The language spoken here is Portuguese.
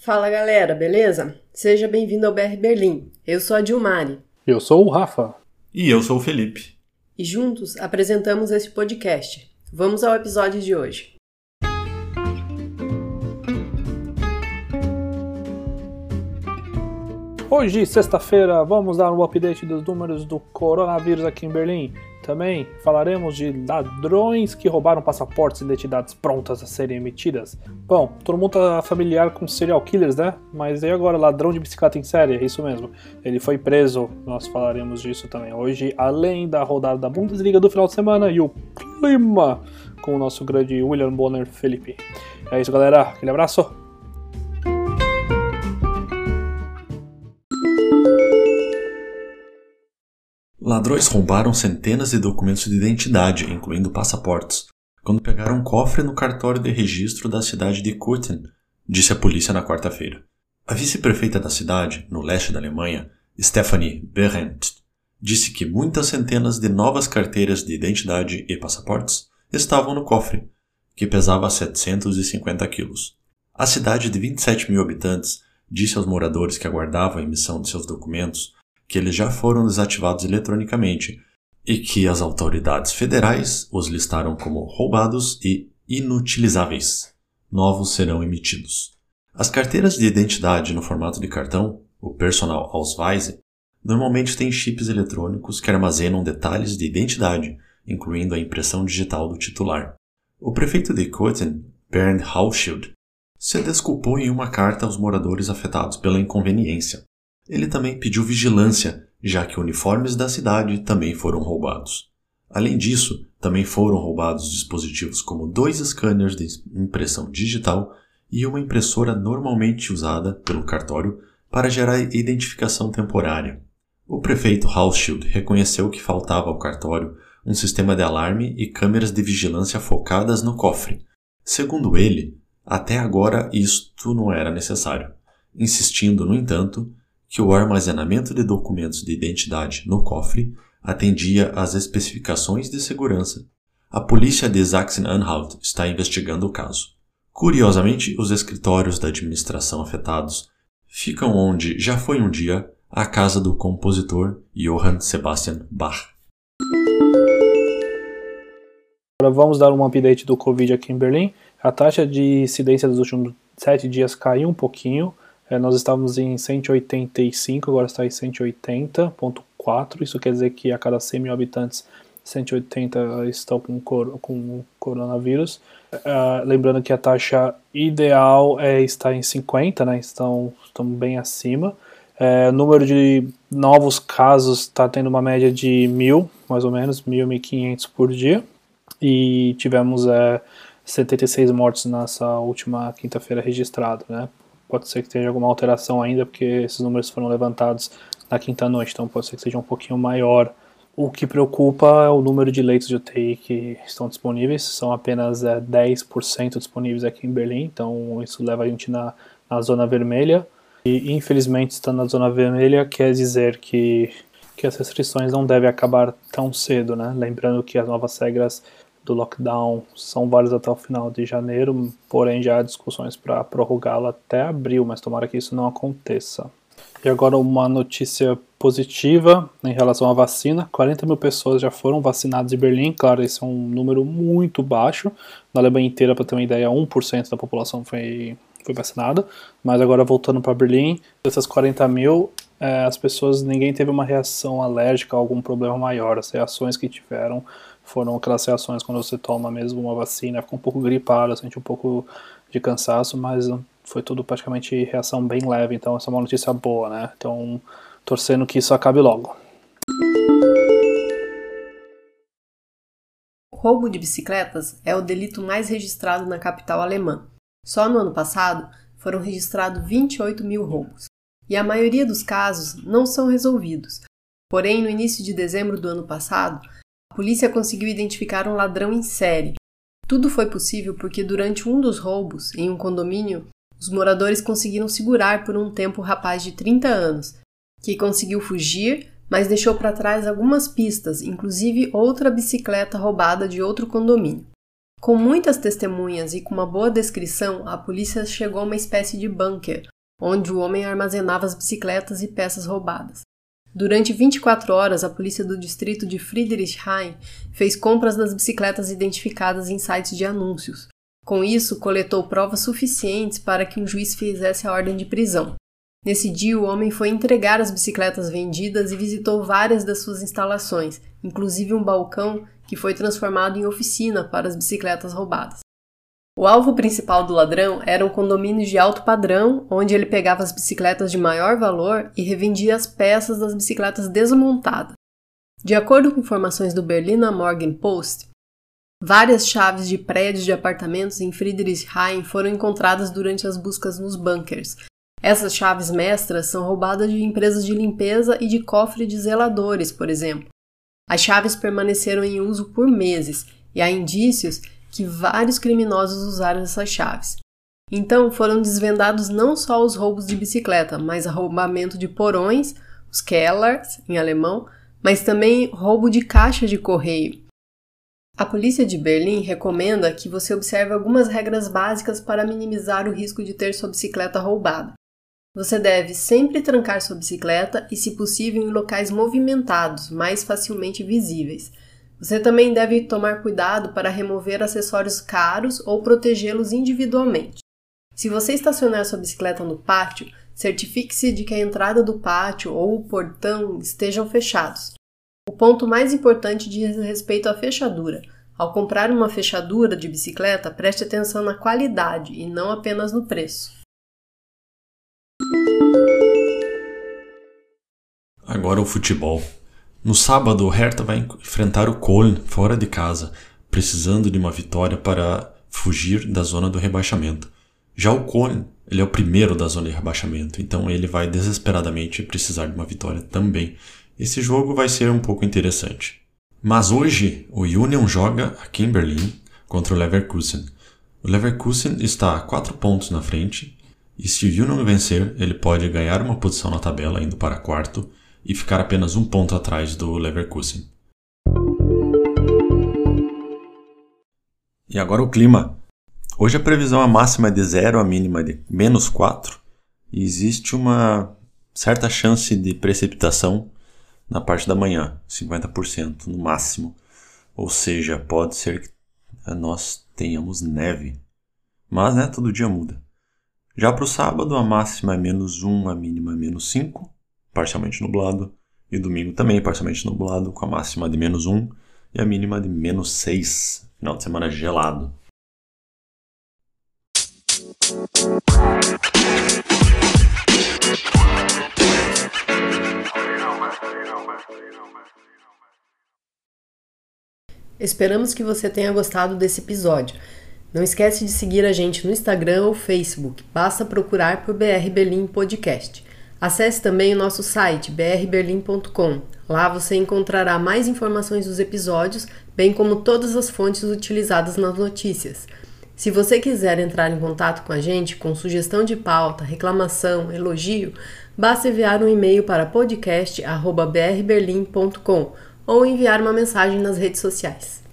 Fala galera, beleza? Seja bem-vindo ao BR Berlim. Eu sou a Dilmari. Eu sou o Rafa. E eu sou o Felipe. E juntos apresentamos esse podcast. Vamos ao episódio de hoje. Hoje, sexta-feira, vamos dar um update dos números do coronavírus aqui em Berlim. Também falaremos de ladrões que roubaram passaportes e identidades prontas a serem emitidas. Bom, todo mundo tá familiar com serial killers, né? Mas e agora, ladrão de bicicleta em série, é isso mesmo. Ele foi preso, nós falaremos disso também hoje, além da rodada da Bundesliga do final de semana e o clima com o nosso grande William Bonner Felipe. É isso, galera. Aquele abraço. Ladrões roubaram centenas de documentos de identidade, incluindo passaportes, quando pegaram um cofre no cartório de registro da cidade de Kurten, disse a polícia na quarta-feira. A vice-prefeita da cidade, no leste da Alemanha, Stephanie Behrendt, disse que muitas centenas de novas carteiras de identidade e passaportes estavam no cofre, que pesava 750 quilos. A cidade de 27 mil habitantes disse aos moradores que aguardavam a emissão de seus documentos que eles já foram desativados eletronicamente e que as autoridades federais os listaram como roubados e inutilizáveis. Novos serão emitidos. As carteiras de identidade no formato de cartão, o Personal Ausweise, normalmente têm chips eletrônicos que armazenam detalhes de identidade, incluindo a impressão digital do titular. O prefeito de Kotten, Bernd Hauschild, se desculpou em uma carta aos moradores afetados pela inconveniência. Ele também pediu vigilância, já que uniformes da cidade também foram roubados. Além disso, também foram roubados dispositivos como dois scanners de impressão digital e uma impressora normalmente usada pelo cartório para gerar identificação temporária. O prefeito Hauschild reconheceu que faltava ao cartório um sistema de alarme e câmeras de vigilância focadas no cofre. Segundo ele, até agora isto não era necessário, insistindo, no entanto, que o armazenamento de documentos de identidade no cofre atendia às especificações de segurança. A polícia de Sachsen-Anhalt está investigando o caso. Curiosamente, os escritórios da administração afetados ficam onde já foi um dia a casa do compositor Johann Sebastian Bach. Agora vamos dar um update do Covid aqui em Berlim. A taxa de incidência dos últimos sete dias caiu um pouquinho, é, nós estávamos em 185, agora está em 180.4. Isso quer dizer que a cada 100 mil habitantes, 180 estão com, cor, com coronavírus. Uh, lembrando que a taxa ideal é estar em 50, né? Estão, estão bem acima. É, o número de novos casos está tendo uma média de mil, mais ou menos, 1.000, 1.500 por dia. E tivemos é, 76 mortes nessa última quinta-feira registrado, né? Pode ser que tenha alguma alteração ainda, porque esses números foram levantados na quinta noite, então pode ser que seja um pouquinho maior. O que preocupa é o número de leitos de UTI que estão disponíveis, são apenas é, 10% disponíveis aqui em Berlim, então isso leva a gente na, na zona vermelha. E infelizmente, estando na zona vermelha, quer dizer que, que as restrições não devem acabar tão cedo, né? Lembrando que as novas regras do lockdown são válidos até o final de janeiro, porém já há discussões para prorrogá-lo até abril, mas tomara que isso não aconteça. E agora uma notícia positiva em relação à vacina: 40 mil pessoas já foram vacinadas em Berlim. Claro, esse é um número muito baixo. Na Alemanha inteira, para ter uma ideia, 1% da população foi, foi vacinada. Mas agora voltando para Berlim, dessas 40 mil, é, as pessoas, ninguém teve uma reação alérgica ou algum problema maior. As reações que tiveram foram aquelas reações quando você toma mesmo uma vacina, fica um pouco gripado, sente um pouco de cansaço, mas foi tudo praticamente reação bem leve, então essa é uma notícia boa, né? Então, torcendo que isso acabe logo. Roubo de bicicletas é o delito mais registrado na capital alemã. Só no ano passado foram registrados 28 mil roubos. E a maioria dos casos não são resolvidos. Porém, no início de dezembro do ano passado, polícia conseguiu identificar um ladrão em série. Tudo foi possível porque durante um dos roubos, em um condomínio, os moradores conseguiram segurar por um tempo o rapaz de 30 anos, que conseguiu fugir, mas deixou para trás algumas pistas, inclusive outra bicicleta roubada de outro condomínio. Com muitas testemunhas e com uma boa descrição, a polícia chegou a uma espécie de bunker, onde o homem armazenava as bicicletas e peças roubadas. Durante 24 horas, a polícia do distrito de Friedrichshain fez compras das bicicletas identificadas em sites de anúncios. Com isso, coletou provas suficientes para que um juiz fizesse a ordem de prisão. Nesse dia, o homem foi entregar as bicicletas vendidas e visitou várias das suas instalações, inclusive um balcão que foi transformado em oficina para as bicicletas roubadas. O alvo principal do ladrão eram condomínios de alto padrão, onde ele pegava as bicicletas de maior valor e revendia as peças das bicicletas desmontadas. De acordo com informações do Berliner Morgen Post, várias chaves de prédios de apartamentos em Friedrichshain foram encontradas durante as buscas nos bunkers. Essas chaves mestras são roubadas de empresas de limpeza e de cofre de zeladores, por exemplo. As chaves permaneceram em uso por meses e há indícios que vários criminosos usaram essas chaves. Então foram desvendados não só os roubos de bicicleta, mas arrombamento de porões, os Kellers, em alemão, mas também roubo de caixa de correio. A polícia de Berlim recomenda que você observe algumas regras básicas para minimizar o risco de ter sua bicicleta roubada. Você deve sempre trancar sua bicicleta e, se possível, em locais movimentados, mais facilmente visíveis. Você também deve tomar cuidado para remover acessórios caros ou protegê-los individualmente. Se você estacionar sua bicicleta no pátio, certifique-se de que a entrada do pátio ou o portão estejam fechados. O ponto mais importante diz respeito à fechadura. Ao comprar uma fechadura de bicicleta, preste atenção na qualidade e não apenas no preço. Agora o futebol. No sábado, o Hertha vai enfrentar o Köln fora de casa, precisando de uma vitória para fugir da zona do rebaixamento. Já o Köln, ele é o primeiro da zona de rebaixamento, então ele vai desesperadamente precisar de uma vitória também. Esse jogo vai ser um pouco interessante. Mas hoje, o Union joga aqui em Berlim contra o Leverkusen. O Leverkusen está a 4 pontos na frente, e se o Union vencer, ele pode ganhar uma posição na tabela, indo para quarto, e ficar apenas um ponto atrás do Leverkusen. E agora o clima. Hoje a previsão a máxima é de 0, a mínima é de menos 4, e existe uma certa chance de precipitação na parte da manhã, 50% no máximo. Ou seja, pode ser que nós tenhamos neve. Mas né, todo dia muda. Já para o sábado, a máxima é menos 1, a mínima é menos 5 parcialmente nublado, e domingo também parcialmente nublado, com a máxima de menos 1 e a mínima de menos 6. Final de semana gelado. Esperamos que você tenha gostado desse episódio. Não esquece de seguir a gente no Instagram ou Facebook. Basta procurar por BR Berlim Podcast. Acesse também o nosso site brberlim.com. Lá você encontrará mais informações dos episódios, bem como todas as fontes utilizadas nas notícias. Se você quiser entrar em contato com a gente com sugestão de pauta, reclamação, elogio, basta enviar um e-mail para podcast@brberlim.com ou enviar uma mensagem nas redes sociais.